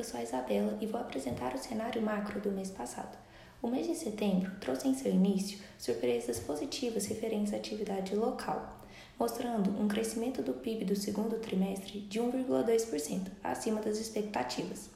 eu sou a Isabela e vou apresentar o cenário macro do mês passado. O mês de setembro trouxe em seu início surpresas positivas referentes à atividade local, mostrando um crescimento do PIB do segundo trimestre de 1,2%, acima das expectativas.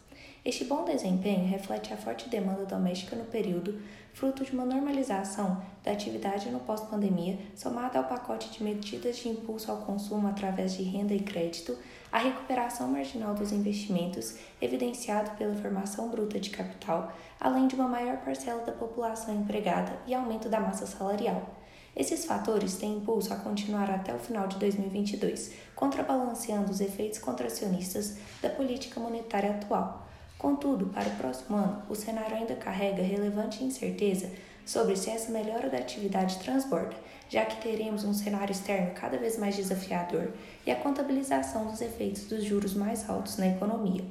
Este bom desempenho reflete a forte demanda doméstica no período, fruto de uma normalização da atividade no pós-pandemia, somada ao pacote de medidas de impulso ao consumo através de renda e crédito, a recuperação marginal dos investimentos, evidenciado pela formação bruta de capital, além de uma maior parcela da população empregada e aumento da massa salarial. Esses fatores têm impulso a continuar até o final de 2022, contrabalanceando os efeitos contracionistas da política monetária atual Contudo, para o próximo ano, o cenário ainda carrega relevante incerteza sobre se essa melhora da atividade transborda, já que teremos um cenário externo cada vez mais desafiador e a contabilização dos efeitos dos juros mais altos na economia.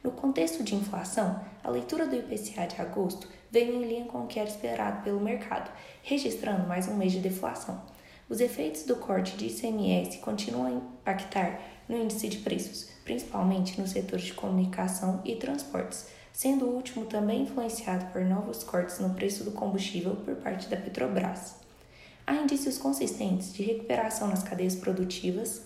No contexto de inflação, a leitura do IPCA de agosto veio em linha com o que era esperado pelo mercado, registrando mais um mês de deflação. Os efeitos do corte de ICMS continuam a impactar no índice de preços, principalmente nos setores de comunicação e transportes, sendo o último também influenciado por novos cortes no preço do combustível por parte da Petrobras. Há indícios consistentes de recuperação nas cadeias produtivas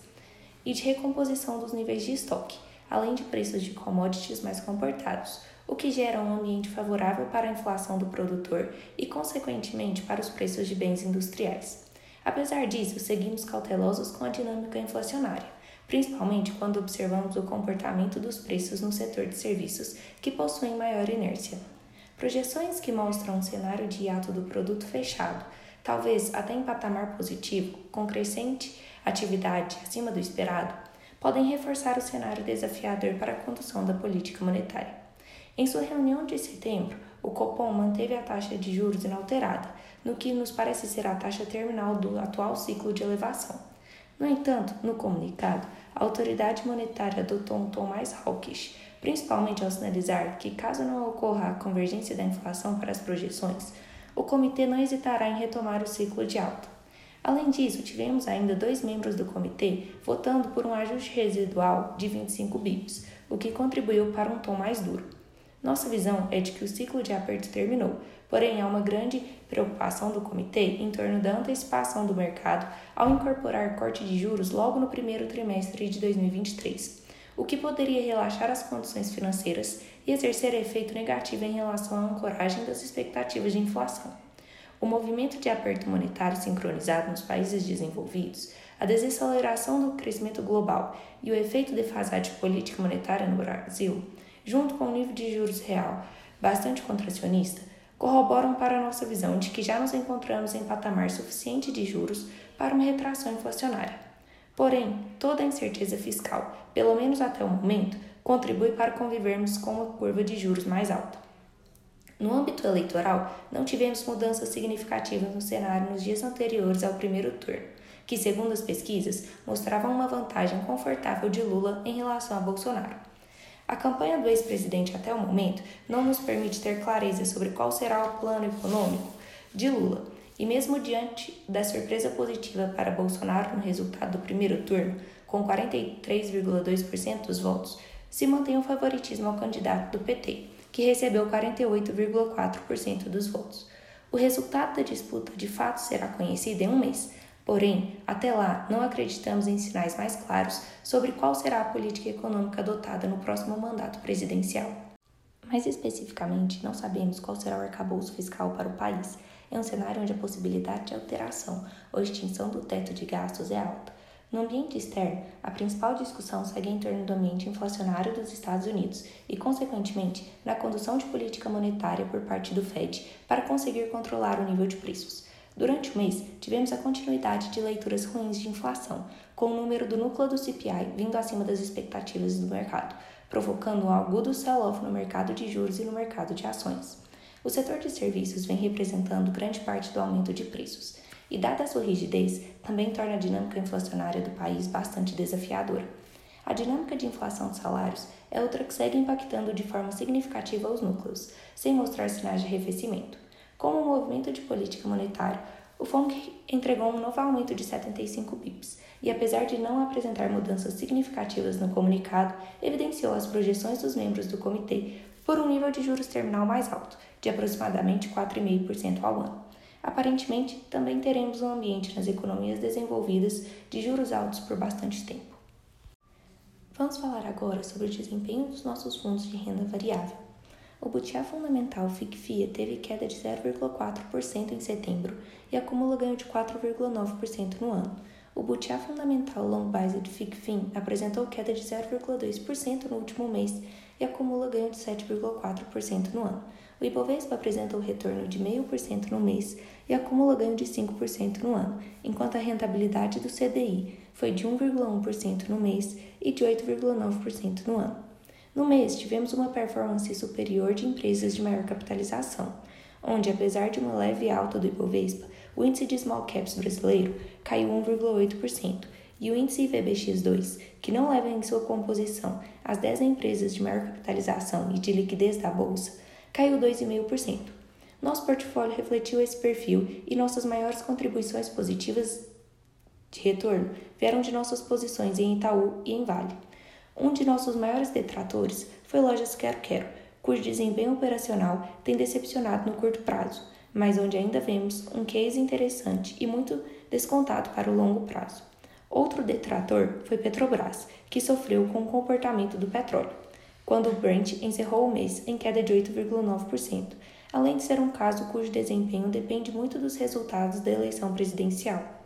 e de recomposição dos níveis de estoque, além de preços de commodities mais comportados, o que gera um ambiente favorável para a inflação do produtor e, consequentemente, para os preços de bens industriais. Apesar disso, seguimos cautelosos com a dinâmica inflacionária principalmente quando observamos o comportamento dos preços no setor de serviços, que possuem maior inércia. Projeções que mostram um cenário de hiato do produto fechado, talvez até em patamar positivo, com crescente atividade acima do esperado, podem reforçar o cenário desafiador para a condução da política monetária. Em sua reunião de setembro, o Copom manteve a taxa de juros inalterada, no que nos parece ser a taxa terminal do atual ciclo de elevação. No entanto, no comunicado, a autoridade monetária adotou um tom mais hawkish, principalmente ao sinalizar que, caso não ocorra a convergência da inflação para as projeções, o comitê não hesitará em retomar o ciclo de alta. Além disso, tivemos ainda dois membros do comitê votando por um ajuste residual de 25 bips, o que contribuiu para um tom mais duro. Nossa visão é de que o ciclo de aperto terminou, porém há uma grande preocupação do comitê em torno da antecipação do mercado ao incorporar corte de juros logo no primeiro trimestre de 2023, o que poderia relaxar as condições financeiras e exercer efeito negativo em relação à ancoragem das expectativas de inflação. O movimento de aperto monetário sincronizado nos países desenvolvidos, a desaceleração do crescimento global e o efeito defasagem política monetária no Brasil junto com o nível de juros real bastante contracionista, corroboram para a nossa visão de que já nos encontramos em patamar suficiente de juros para uma retração inflacionária. Porém, toda a incerteza fiscal, pelo menos até o momento, contribui para convivermos com uma curva de juros mais alta. No âmbito eleitoral, não tivemos mudanças significativas no cenário nos dias anteriores ao primeiro turno, que, segundo as pesquisas, mostravam uma vantagem confortável de Lula em relação a Bolsonaro. A campanha do ex-presidente até o momento não nos permite ter clareza sobre qual será o plano econômico de Lula, e mesmo diante da surpresa positiva para Bolsonaro no resultado do primeiro turno, com 43,2% dos votos, se mantém o favoritismo ao candidato do PT, que recebeu 48,4% dos votos. O resultado da disputa de fato será conhecido em um mês, Porém, até lá, não acreditamos em sinais mais claros sobre qual será a política econômica adotada no próximo mandato presidencial. Mais especificamente, não sabemos qual será o arcabouço fiscal para o país, em um cenário onde a possibilidade de alteração ou extinção do teto de gastos é alta. No ambiente externo, a principal discussão segue em torno do ambiente inflacionário dos Estados Unidos e, consequentemente, na condução de política monetária por parte do Fed para conseguir controlar o nível de preços. Durante o mês, tivemos a continuidade de leituras ruins de inflação, com o número do núcleo do CPI vindo acima das expectativas do mercado, provocando um agudo sell-off no mercado de juros e no mercado de ações. O setor de serviços vem representando grande parte do aumento de preços, e dada a sua rigidez, também torna a dinâmica inflacionária do país bastante desafiadora. A dinâmica de inflação de salários é outra que segue impactando de forma significativa os núcleos, sem mostrar sinais de arrefecimento. Como o movimento de política monetária O FONC entregou um novo aumento de 75 bips e, apesar de não apresentar mudanças significativas no comunicado, evidenciou as projeções dos membros do comitê por um nível de juros terminal mais alto, de aproximadamente 4,5% ao ano. Aparentemente, também teremos um ambiente nas economias desenvolvidas de juros altos por bastante tempo. Vamos falar agora sobre o desempenho dos nossos fundos de renda variável. O Butiá Fundamental FICFIA teve queda de 0,4% em setembro e acumula ganho de 4,9% no ano. O Butiá Fundamental Long Based FICFIN apresentou queda de 0,2% no último mês e acumula ganho de 7,4% no ano. O Ibovespa apresentou retorno de 0,5% no mês e acumula ganho de 5% no ano, enquanto a rentabilidade do CDI foi de 1,1% no mês e de 8,9% no ano. No mês, tivemos uma performance superior de empresas de maior capitalização, onde, apesar de uma leve alta do Ibovespa, o índice de small caps brasileiro caiu 1,8% e o índice IVBX2, que não leva em sua composição as 10 empresas de maior capitalização e de liquidez da bolsa, caiu 2,5%. Nosso portfólio refletiu esse perfil e nossas maiores contribuições positivas de retorno vieram de nossas posições em Itaú e em Vale. Um de nossos maiores detratores foi Lojas Quero Quero, cujo desempenho operacional tem decepcionado no curto prazo, mas onde ainda vemos um case interessante e muito descontado para o longo prazo. Outro detrator foi Petrobras, que sofreu com o comportamento do petróleo quando o Brent encerrou o mês em queda de 8,9%, além de ser um caso cujo desempenho depende muito dos resultados da eleição presidencial.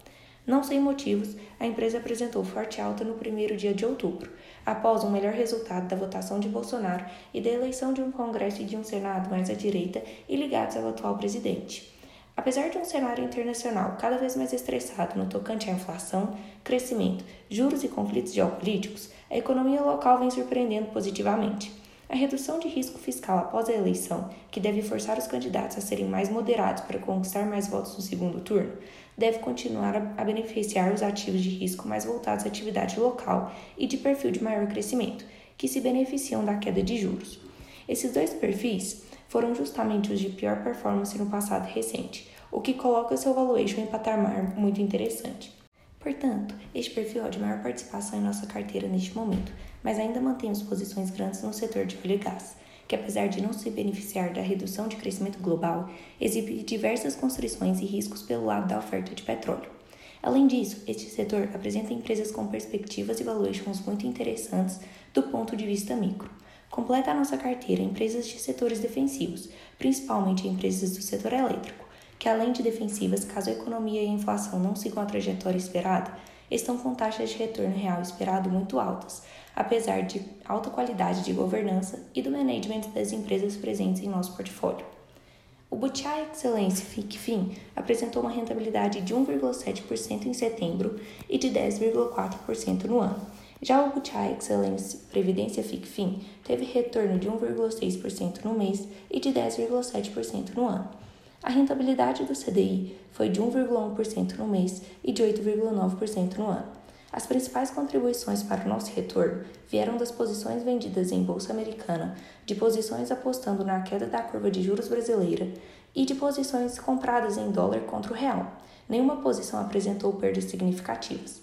Não sem motivos, a empresa apresentou forte alta no primeiro dia de outubro, após um melhor resultado da votação de Bolsonaro e da eleição de um Congresso e de um Senado mais à direita e ligados ao atual presidente. Apesar de um cenário internacional cada vez mais estressado no tocante à inflação, crescimento, juros e conflitos geopolíticos, a economia local vem surpreendendo positivamente. A redução de risco fiscal após a eleição, que deve forçar os candidatos a serem mais moderados para conquistar mais votos no segundo turno, deve continuar a beneficiar os ativos de risco mais voltados à atividade local e de perfil de maior crescimento, que se beneficiam da queda de juros. Esses dois perfis foram justamente os de pior performance no passado recente, o que coloca seu valuation em patamar muito interessante. Portanto, este perfil é de maior participação em nossa carteira neste momento, mas ainda mantemos posições grandes no setor de óleo e gás, que apesar de não se beneficiar da redução de crescimento global, exibe diversas constrições e riscos pelo lado da oferta de petróleo. Além disso, este setor apresenta empresas com perspectivas e valuations muito interessantes do ponto de vista micro. Completa a nossa carteira empresas de setores defensivos, principalmente empresas do setor elétrico, que além de defensivas, caso a economia e a inflação não sigam a trajetória esperada, estão com taxas de retorno real esperado muito altas, apesar de alta qualidade de governança e do management das empresas presentes em nosso portfólio. O Butiá Excellence FICFIN apresentou uma rentabilidade de 1,7% em setembro e de 10,4% no ano já o Butiá Excellence Previdência FICFIN teve retorno de 1,6% no mês e de 10,7% no ano. A rentabilidade do CDI foi de 1,1% no mês e de 8,9% no ano. As principais contribuições para o nosso retorno vieram das posições vendidas em bolsa americana, de posições apostando na queda da curva de juros brasileira e de posições compradas em dólar contra o real. Nenhuma posição apresentou perdas significativas.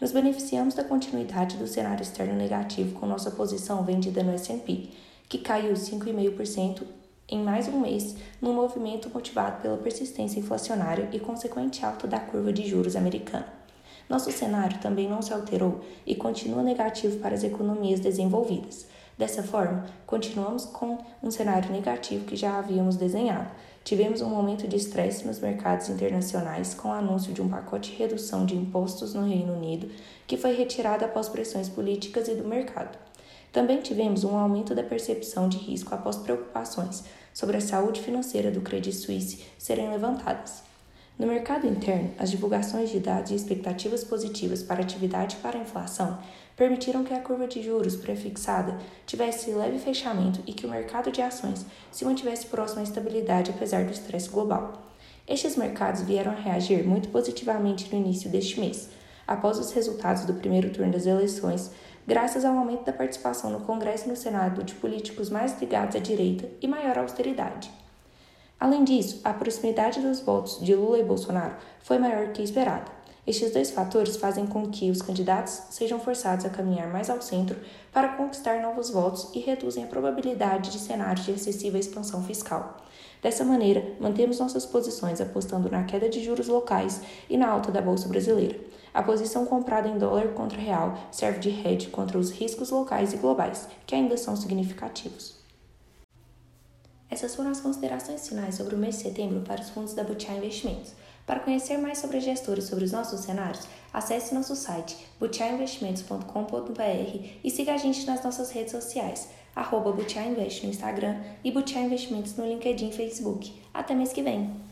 Nos beneficiamos da continuidade do cenário externo negativo com nossa posição vendida no S&P, que caiu 5,5% em mais um mês, num movimento motivado pela persistência inflacionária e consequente alta da curva de juros americana. Nosso cenário também não se alterou e continua negativo para as economias desenvolvidas. Dessa forma, continuamos com um cenário negativo que já havíamos desenhado, Tivemos um momento de estresse nos mercados internacionais com o anúncio de um pacote de redução de impostos no Reino Unido, que foi retirado após pressões políticas e do mercado. Também tivemos um aumento da percepção de risco após preocupações sobre a saúde financeira do Credit Suisse serem levantadas. No mercado interno, as divulgações de dados e expectativas positivas para atividade e para inflação permitiram que a curva de juros prefixada tivesse leve fechamento e que o mercado de ações se mantivesse próximo à estabilidade apesar do estresse global. Estes mercados vieram a reagir muito positivamente no início deste mês, após os resultados do primeiro turno das eleições, graças ao aumento da participação no Congresso e no Senado de políticos mais ligados à direita e maior austeridade. Além disso, a proximidade dos votos de Lula e Bolsonaro foi maior que esperada. Estes dois fatores fazem com que os candidatos sejam forçados a caminhar mais ao centro para conquistar novos votos e reduzem a probabilidade de cenários de excessiva expansão fiscal. Dessa maneira, mantemos nossas posições apostando na queda de juros locais e na alta da bolsa brasileira. A posição comprada em dólar contra real serve de hedge contra os riscos locais e globais, que ainda são significativos. Essas foram as considerações finais sobre o mês de setembro para os fundos da Butiá Investimentos. Para conhecer mais sobre a gestora e sobre os nossos cenários, acesse nosso site butiainvestimentos.com.br e siga a gente nas nossas redes sociais, arroba Invest no Instagram e Butiá Investimentos no LinkedIn e Facebook. Até mês que vem!